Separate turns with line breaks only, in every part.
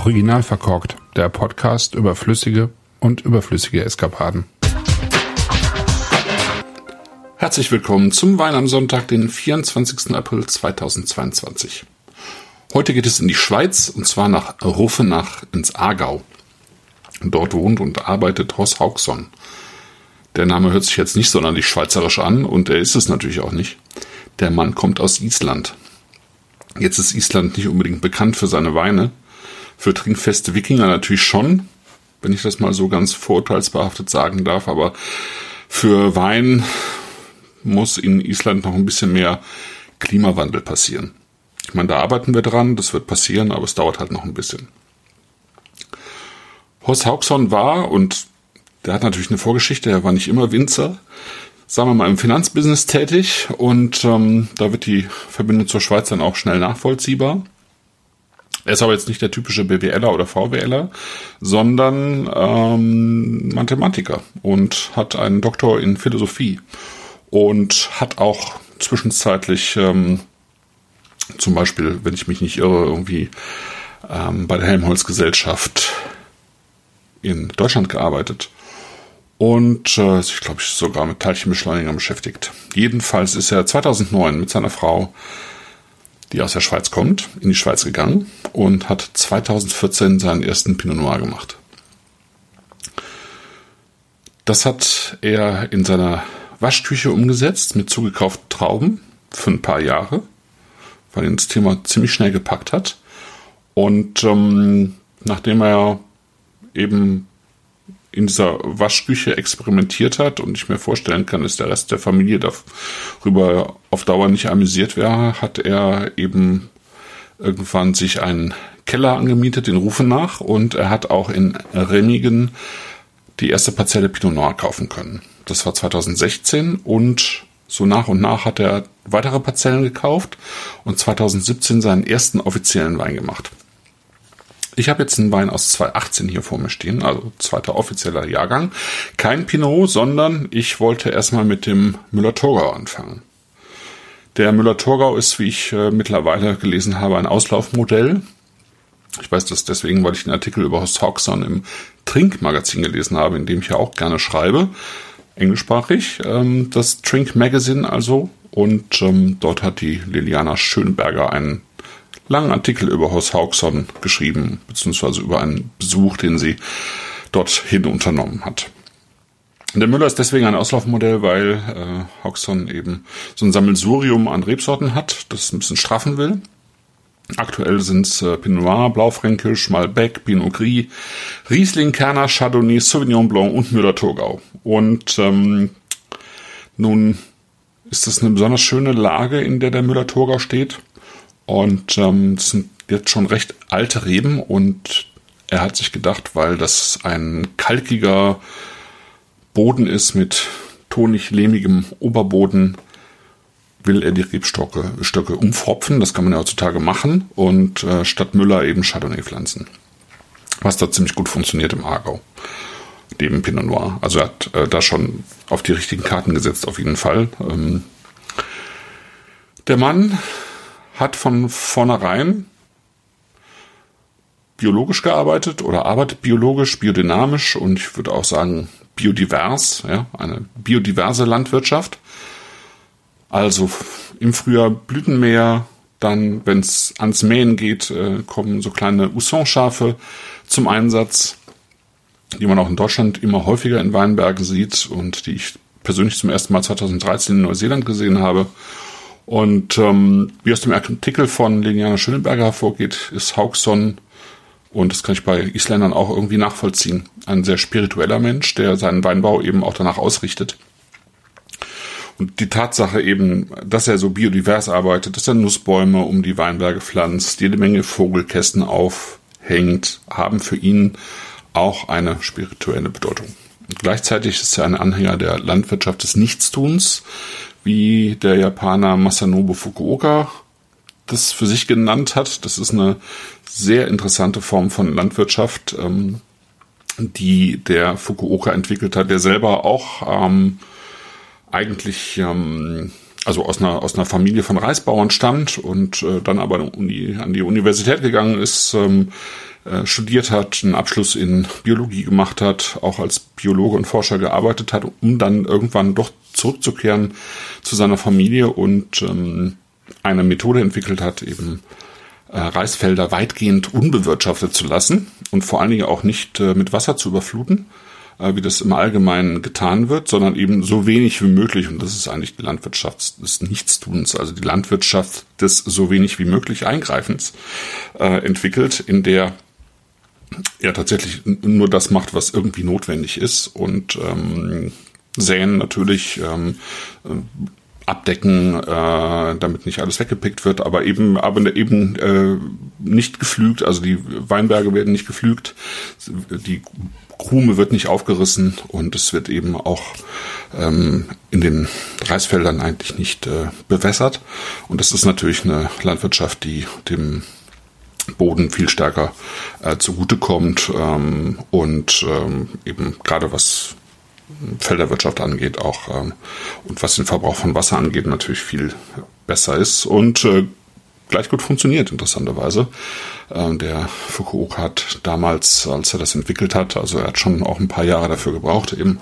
Original verkorkt, der Podcast über flüssige und überflüssige Eskapaden. Herzlich willkommen zum Wein am Sonntag, den 24. April 2022. Heute geht es in die Schweiz und zwar nach Rufenach ins Aargau. Dort wohnt und arbeitet Horst Haugson. Der Name hört sich jetzt nicht sonderlich schweizerisch an und er ist es natürlich auch nicht. Der Mann kommt aus Island. Jetzt ist Island nicht unbedingt bekannt für seine Weine, für trinkfeste Wikinger natürlich schon, wenn ich das mal so ganz vorurteilsbehaftet sagen darf, aber für Wein muss in Island noch ein bisschen mehr Klimawandel passieren. Ich meine, da arbeiten wir dran, das wird passieren, aber es dauert halt noch ein bisschen. Horst Haugsson war, und der hat natürlich eine Vorgeschichte, er war nicht immer Winzer, sagen wir mal im Finanzbusiness tätig und ähm, da wird die Verbindung zur Schweiz dann auch schnell nachvollziehbar. Er ist aber jetzt nicht der typische BWLer oder VWLer, sondern ähm, Mathematiker und hat einen Doktor in Philosophie und hat auch zwischenzeitlich ähm, zum Beispiel, wenn ich mich nicht irre, irgendwie ähm, bei der Helmholtz-Gesellschaft in Deutschland gearbeitet und äh, ich glaube, ich sogar mit Teilchenbeschleunigern beschäftigt. Jedenfalls ist er 2009 mit seiner Frau die aus der Schweiz kommt, in die Schweiz gegangen und hat 2014 seinen ersten Pinot Noir gemacht. Das hat er in seiner Waschküche umgesetzt mit zugekauften Trauben für ein paar Jahre, weil ihn das Thema ziemlich schnell gepackt hat. Und ähm, nachdem er eben in dieser Waschküche experimentiert hat und ich mir vorstellen kann, dass der Rest der Familie darüber auf Dauer nicht amüsiert wäre, hat er eben irgendwann sich einen Keller angemietet, den Rufen nach, und er hat auch in Remigen die erste Parzelle Pinot Noir kaufen können. Das war 2016 und so nach und nach hat er weitere Parzellen gekauft und 2017 seinen ersten offiziellen Wein gemacht. Ich habe jetzt einen Wein aus 2018 hier vor mir stehen, also zweiter offizieller Jahrgang. Kein Pinot, sondern ich wollte erstmal mit dem Müller-Thurgau anfangen. Der Müller-Thurgau ist, wie ich äh, mittlerweile gelesen habe, ein Auslaufmodell. Ich weiß das deswegen, weil ich den Artikel über Horst Hawkson im Trinkmagazin gelesen habe, in dem ich ja auch gerne schreibe, englischsprachig, ähm, das Trink Magazine also. Und ähm, dort hat die Liliana Schönberger einen langen Artikel über Horst Haugsson geschrieben, beziehungsweise über einen Besuch, den sie dorthin unternommen hat. Der Müller ist deswegen ein Auslaufmodell, weil äh, Haugsson eben so ein Sammelsurium an Rebsorten hat, das ein bisschen straffen will. Aktuell sind es äh, Pinot Noir, Blaufränkisch, Malbec, Pinot Gris, Riesling, Kerner, Chardonnay, Sauvignon Blanc und Müller-Thurgau. Und ähm, nun ist das eine besonders schöne Lage, in der der Müller-Thurgau steht. Und ähm, das sind jetzt schon recht alte Reben und er hat sich gedacht, weil das ein kalkiger Boden ist mit tonig-lehmigem Oberboden, will er die Rebstöcke Stöcke umfropfen. Das kann man ja heutzutage machen und äh, statt Müller eben Chardonnay pflanzen. Was da ziemlich gut funktioniert im Aargau. Neben Pinot Noir. Also er hat äh, da schon auf die richtigen Karten gesetzt, auf jeden Fall. Ähm, der Mann hat von vornherein biologisch gearbeitet oder arbeitet biologisch, biodynamisch und ich würde auch sagen biodivers, ja, eine biodiverse Landwirtschaft. Also im Frühjahr Blütenmäher, dann, wenn es ans Mähen geht, äh, kommen so kleine Usson-Schafe zum Einsatz, die man auch in Deutschland immer häufiger in Weinbergen sieht und die ich persönlich zum ersten Mal 2013 in Neuseeland gesehen habe. Und ähm, wie aus dem Artikel von Liliana Schöneberger hervorgeht, ist Haugsson, und das kann ich bei Isländern auch irgendwie nachvollziehen, ein sehr spiritueller Mensch, der seinen Weinbau eben auch danach ausrichtet. Und die Tatsache eben, dass er so biodivers arbeitet, dass er Nussbäume um die Weinberge pflanzt, jede Menge Vogelkästen aufhängt, haben für ihn auch eine spirituelle Bedeutung. Und gleichzeitig ist er ein Anhänger der Landwirtschaft des Nichtstuns, wie der Japaner Masanobu Fukuoka das für sich genannt hat. Das ist eine sehr interessante Form von Landwirtschaft, ähm, die der Fukuoka entwickelt hat, der selber auch ähm, eigentlich ähm, also aus einer aus einer Familie von Reisbauern stammt und äh, dann aber an die Universität gegangen ist, ähm, äh, studiert hat, einen Abschluss in Biologie gemacht hat, auch als Biologe und Forscher gearbeitet hat, um dann irgendwann doch zurückzukehren zu seiner Familie und ähm, eine Methode entwickelt hat, eben äh, Reisfelder weitgehend unbewirtschaftet zu lassen und vor allen Dingen auch nicht äh, mit Wasser zu überfluten, äh, wie das im Allgemeinen getan wird, sondern eben so wenig wie möglich. Und das ist eigentlich die Landwirtschaft des Nichtstuns, also die Landwirtschaft des so wenig wie möglich Eingreifens äh, entwickelt, in der er tatsächlich nur das macht, was irgendwie notwendig ist und ähm, säen natürlich ähm, abdecken, äh, damit nicht alles weggepickt wird, aber eben, aber eben äh, nicht geflügt, also die Weinberge werden nicht geflügt, die Krume wird nicht aufgerissen und es wird eben auch ähm, in den Reisfeldern eigentlich nicht äh, bewässert. Und das ist natürlich eine Landwirtschaft, die dem Boden viel stärker äh, zugutekommt ähm, und ähm, eben gerade was Felderwirtschaft angeht auch ähm, und was den Verbrauch von Wasser angeht natürlich viel besser ist und äh, gleich gut funktioniert, interessanterweise. Ähm, der Fukuoka hat damals, als er das entwickelt hat, also er hat schon auch ein paar Jahre dafür gebraucht, eben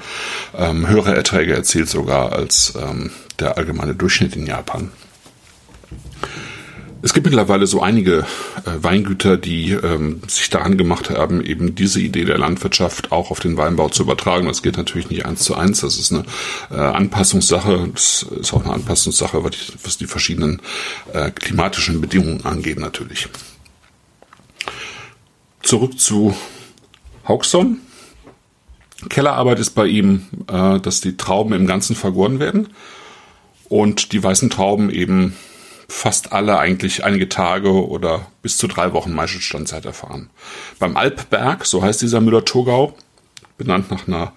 ähm, höhere Erträge erzielt sogar als ähm, der allgemeine Durchschnitt in Japan. Es gibt mittlerweile so einige äh, Weingüter, die ähm, sich daran gemacht haben, eben diese Idee der Landwirtschaft auch auf den Weinbau zu übertragen. Das geht natürlich nicht eins zu eins. Das ist eine äh, Anpassungssache. Das ist auch eine Anpassungssache, was die, was die verschiedenen äh, klimatischen Bedingungen angeht, natürlich. Zurück zu Hauxon. Kellerarbeit ist bei ihm, äh, dass die Trauben im Ganzen vergoren werden und die weißen Trauben eben fast alle eigentlich einige Tage oder bis zu drei Wochen Maischestandzeit erfahren. Beim Alpberg, so heißt dieser Müller-Thurgau, benannt nach einer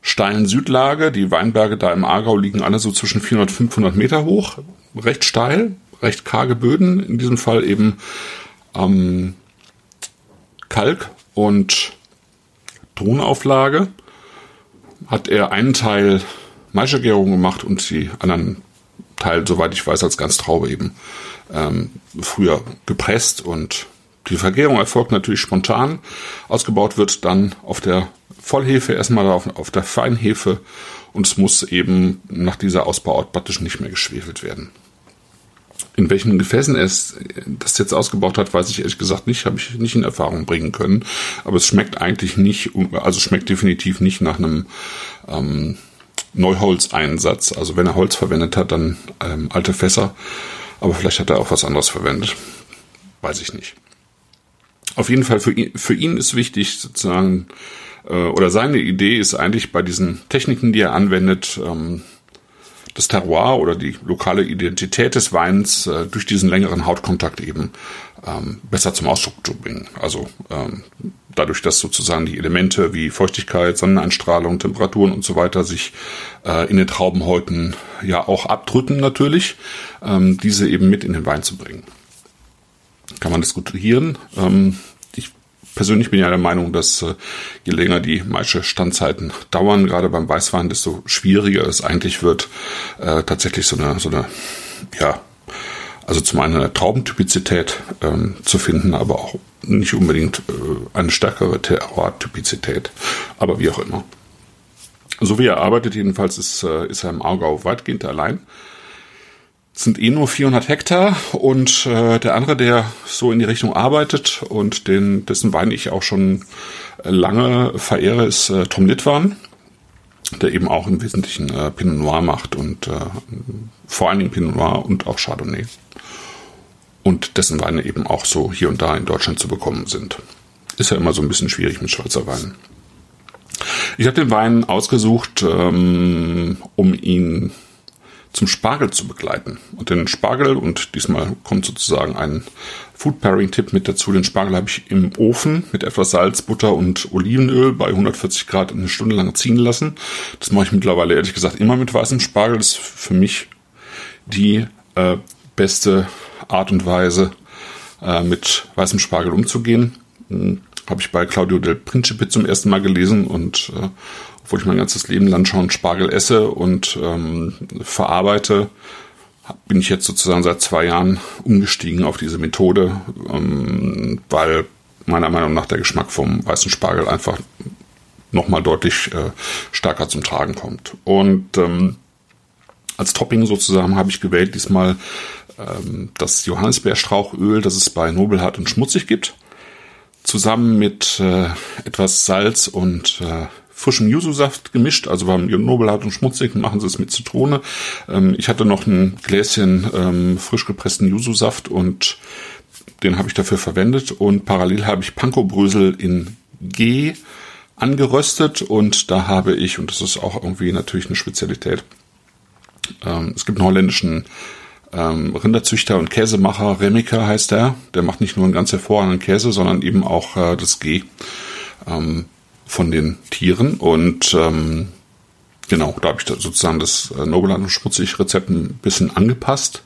steilen Südlage. Die Weinberge da im Aargau liegen alle so zwischen 400 und 500 Meter hoch. Recht steil, recht karge Böden. In diesem Fall eben ähm, Kalk und Tonauflage. Hat er einen Teil Maischegärung gemacht und die anderen Teil, soweit ich weiß, als Ganztraube eben ähm, früher gepresst und die Vergärung erfolgt natürlich spontan. Ausgebaut wird dann auf der Vollhefe, erstmal auf, auf der Feinhefe und es muss eben nach dieser Ausbauart praktisch nicht mehr geschwefelt werden. In welchen Gefäßen es, das jetzt ausgebaut hat, weiß ich ehrlich gesagt nicht, habe ich nicht in Erfahrung bringen können. Aber es schmeckt eigentlich nicht, also schmeckt definitiv nicht nach einem ähm, Neuholzeinsatz. Also wenn er Holz verwendet hat, dann ähm, alte Fässer. Aber vielleicht hat er auch was anderes verwendet. Weiß ich nicht. Auf jeden Fall für ihn, für ihn ist wichtig sozusagen, äh, oder seine Idee ist eigentlich bei diesen Techniken, die er anwendet, ähm, das Terroir oder die lokale Identität des Weins äh, durch diesen längeren Hautkontakt eben ähm, besser zum Ausdruck zu bringen. Also ähm, dadurch, dass sozusagen die Elemente wie Feuchtigkeit, Sonneneinstrahlung, Temperaturen und so weiter sich äh, in den Traubenhäuten ja auch abdrücken natürlich, ähm, diese eben mit in den Wein zu bringen. Kann man diskutieren. Ähm, persönlich bin ja der Meinung, dass äh, je länger die Maische Standzeiten dauern, gerade beim Weißwein, desto schwieriger es eigentlich wird, äh, tatsächlich so eine, so eine, ja, also zum einen eine Traubentypizität ähm, zu finden, aber auch nicht unbedingt äh, eine stärkere Terroir-Typizität, aber wie auch immer. So wie er arbeitet, jedenfalls ist, äh, ist er im Aargau weitgehend allein. Sind eh nur 400 Hektar und äh, der andere, der so in die Richtung arbeitet und den, dessen Wein ich auch schon lange verehre, ist äh, Tom Litwan, der eben auch im Wesentlichen äh, Pinot Noir macht und äh, vor allen Dingen Pinot Noir und auch Chardonnay. Und dessen Weine eben auch so hier und da in Deutschland zu bekommen sind. Ist ja immer so ein bisschen schwierig mit Schweizer Weinen. Ich habe den Wein ausgesucht, ähm, um ihn zum Spargel zu begleiten. Und den Spargel, und diesmal kommt sozusagen ein Food Pairing Tipp mit dazu, den Spargel habe ich im Ofen mit etwas Salz, Butter und Olivenöl bei 140 Grad eine Stunde lang ziehen lassen. Das mache ich mittlerweile ehrlich gesagt immer mit weißem Spargel. Das ist für mich die äh, beste Art und Weise, äh, mit weißem Spargel umzugehen. Hm, habe ich bei Claudio del Principe zum ersten Mal gelesen und äh, obwohl ich mein ganzes Leben lang schon Spargel esse und ähm, verarbeite, bin ich jetzt sozusagen seit zwei Jahren umgestiegen auf diese Methode, ähm, weil meiner Meinung nach der Geschmack vom weißen Spargel einfach nochmal deutlich äh, stärker zum Tragen kommt. Und ähm, als Topping sozusagen habe ich gewählt diesmal ähm, das Johannisbeerstrauchöl, das es bei Nobelhart und Schmutzig gibt, zusammen mit äh, etwas Salz und äh, frischem Yuzu-Saft gemischt, also beim Nobelhart und Schmutzig machen sie es mit Zitrone. Ähm, ich hatte noch ein Gläschen ähm, frisch gepressten Yuzu-Saft und den habe ich dafür verwendet und parallel habe ich Panko-Brösel in G angeröstet und da habe ich, und das ist auch irgendwie natürlich eine Spezialität, ähm, es gibt einen holländischen ähm, Rinderzüchter und Käsemacher, Remika heißt der, der macht nicht nur einen ganz hervorragenden Käse, sondern eben auch äh, das G ähm, von den Tieren. Und ähm, genau, da habe ich da sozusagen das äh, Nobelland und Schmutzig Rezept ein bisschen angepasst.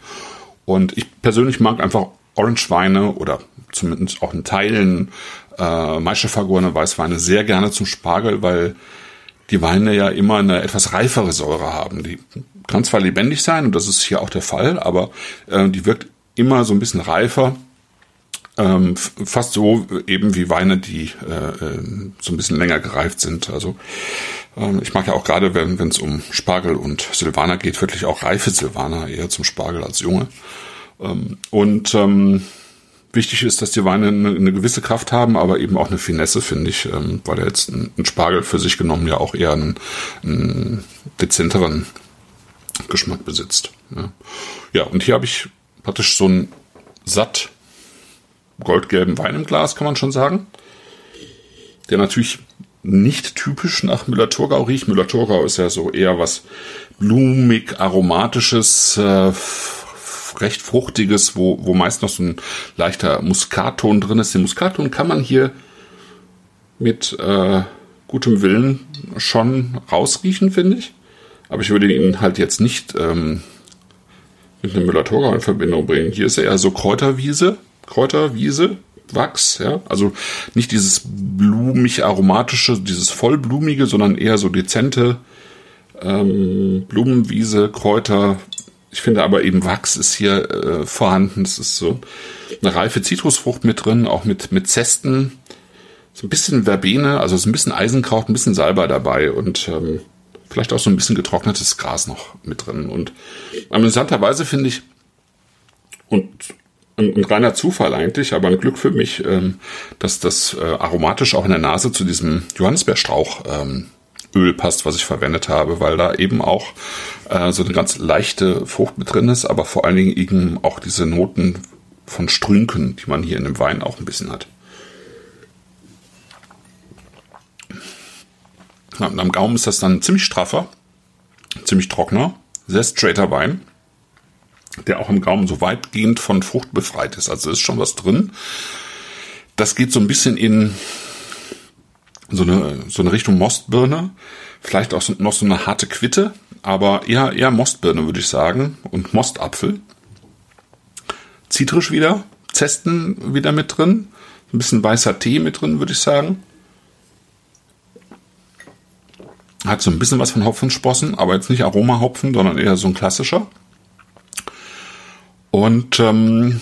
Und ich persönlich mag einfach Orange-Weine oder zumindest auch in Teilen äh, Maischevergorene Weißweine sehr gerne zum Spargel, weil die Weine ja immer eine etwas reifere Säure haben. Die kann zwar lebendig sein, und das ist hier auch der Fall, aber äh, die wirkt immer so ein bisschen reifer. Ähm, fast so eben wie Weine, die äh, äh, so ein bisschen länger gereift sind. Also ähm, ich mag ja auch gerade, wenn es um Spargel und Silvaner geht, wirklich auch reife Silvaner eher zum Spargel als junge. Ähm, und ähm, wichtig ist, dass die Weine eine, gewisse Kraft haben, aber eben auch eine Finesse, finde ich, ähm, weil er jetzt ein, ein, Spargel für sich genommen ja auch eher einen, einen dezenteren Geschmack besitzt. Ja, ja und hier habe ich praktisch so einen satt goldgelben Wein im Glas, kann man schon sagen. Der natürlich nicht typisch nach Müller-Thurgau riecht. Müller-Thurgau ist ja so eher was blumig, aromatisches, äh, recht fruchtiges, wo, wo meist noch so ein leichter Muskatton drin ist. Den Muskatton kann man hier mit äh, gutem Willen schon rausriechen, finde ich. Aber ich würde ihn halt jetzt nicht ähm, mit einem Müller-Thurgau in Verbindung bringen. Hier ist er eher so Kräuterwiese, Kräuterwiese, Wachs, ja. Also nicht dieses blumig aromatische, dieses vollblumige, sondern eher so dezente ähm, Blumenwiese, Kräuter, ich finde aber eben Wachs ist hier äh, vorhanden. Es ist so eine reife Zitrusfrucht mit drin, auch mit, mit Zesten. So ein bisschen Verbene, also so ein bisschen Eisenkraut, ein bisschen Salbei dabei und ähm, vielleicht auch so ein bisschen getrocknetes Gras noch mit drin. Und amüsanterweise finde ich, und ein, ein, reiner Zufall eigentlich, aber ein Glück für mich, ähm, dass das äh, aromatisch auch in der Nase zu diesem Johannisbeerstrauch ähm, passt, was ich verwendet habe, weil da eben auch äh, so eine ganz leichte Frucht mit drin ist, aber vor allen Dingen eben auch diese Noten von Strünken, die man hier in dem Wein auch ein bisschen hat. Und am Gaumen ist das dann ziemlich straffer, ziemlich trockener, sehr straighter Wein, der auch am Gaumen so weitgehend von Frucht befreit ist. Also ist schon was drin. Das geht so ein bisschen in so eine, so eine Richtung Mostbirne. Vielleicht auch noch so eine harte Quitte, aber eher, eher Mostbirne, würde ich sagen. Und Mostapfel. Zitrisch wieder. Zesten wieder mit drin. Ein bisschen weißer Tee mit drin, würde ich sagen. Hat so ein bisschen was von Hopfensprossen, aber jetzt nicht Aromahopfen, sondern eher so ein klassischer. Und ähm,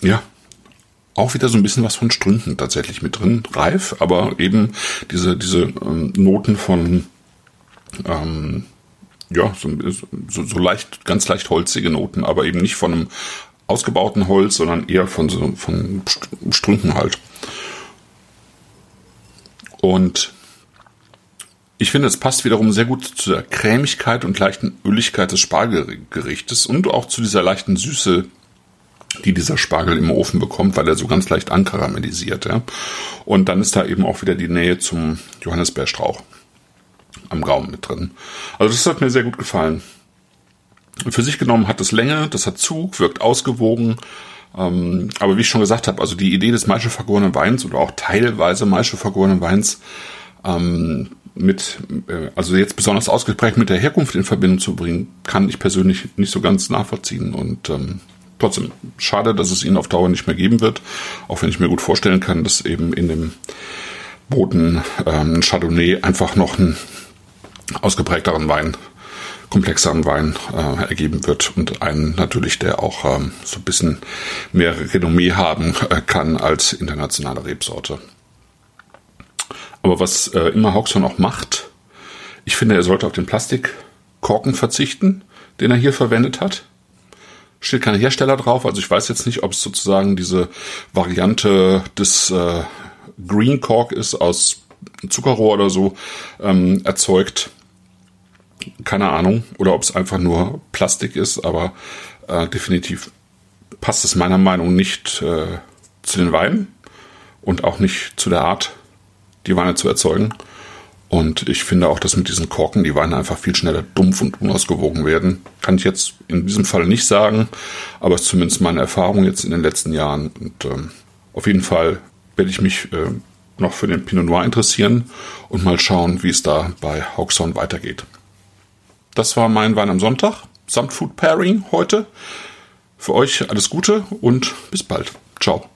ja, auch wieder so ein bisschen was von Strünken tatsächlich mit drin, reif, aber eben diese, diese ähm, Noten von, ähm, ja, so, so, so leicht, ganz leicht holzige Noten, aber eben nicht von einem ausgebauten Holz, sondern eher von so von Strünken halt. Und ich finde, es passt wiederum sehr gut zu der Cremigkeit und leichten Öligkeit des Spargelgerichtes und auch zu dieser leichten Süße, die dieser Spargel im Ofen bekommt, weil er so ganz leicht ankaramellisiert. Ja. Und dann ist da eben auch wieder die Nähe zum Johannisbeerstrauch am Gaumen mit drin. Also das hat mir sehr gut gefallen. Für sich genommen hat es Länge, das hat Zug, wirkt ausgewogen. Ähm, aber wie ich schon gesagt habe, also die Idee des Maische vergorenen Weins oder auch teilweise Maische vergorenen Weins ähm, mit, äh, also jetzt besonders ausgeprägt mit der Herkunft in Verbindung zu bringen, kann ich persönlich nicht so ganz nachvollziehen. Und ähm, trotzdem schade, dass es ihn auf Dauer nicht mehr geben wird, auch wenn ich mir gut vorstellen kann, dass eben in dem Boden ähm, Chardonnay einfach noch einen ausgeprägteren Wein komplexeren Wein äh, ergeben wird und einen natürlich, der auch ähm, so ein bisschen mehr Renommee haben äh, kann als internationale Rebsorte. Aber was äh, immer Hawkson auch macht, ich finde, er sollte auf den Plastikkorken verzichten, den er hier verwendet hat. Steht kein Hersteller drauf, also ich weiß jetzt nicht, ob es sozusagen diese Variante des äh, Green Cork ist aus Zuckerrohr oder so ähm, erzeugt. Keine Ahnung. Oder ob es einfach nur Plastik ist, aber äh, definitiv passt es meiner Meinung nach nicht äh, zu den Weinen und auch nicht zu der Art, die Weine zu erzeugen. Und ich finde auch, dass mit diesen Korken die Weine einfach viel schneller dumpf und unausgewogen werden. Kann ich jetzt in diesem Fall nicht sagen, aber es ist zumindest meine Erfahrung jetzt in den letzten Jahren. Und ähm, auf jeden Fall werde ich mich äh, noch für den Pinot Noir interessieren und mal schauen, wie es da bei Hawkson weitergeht. Das war mein Wein am Sonntag samt Food Pairing heute. Für euch alles Gute und bis bald. Ciao.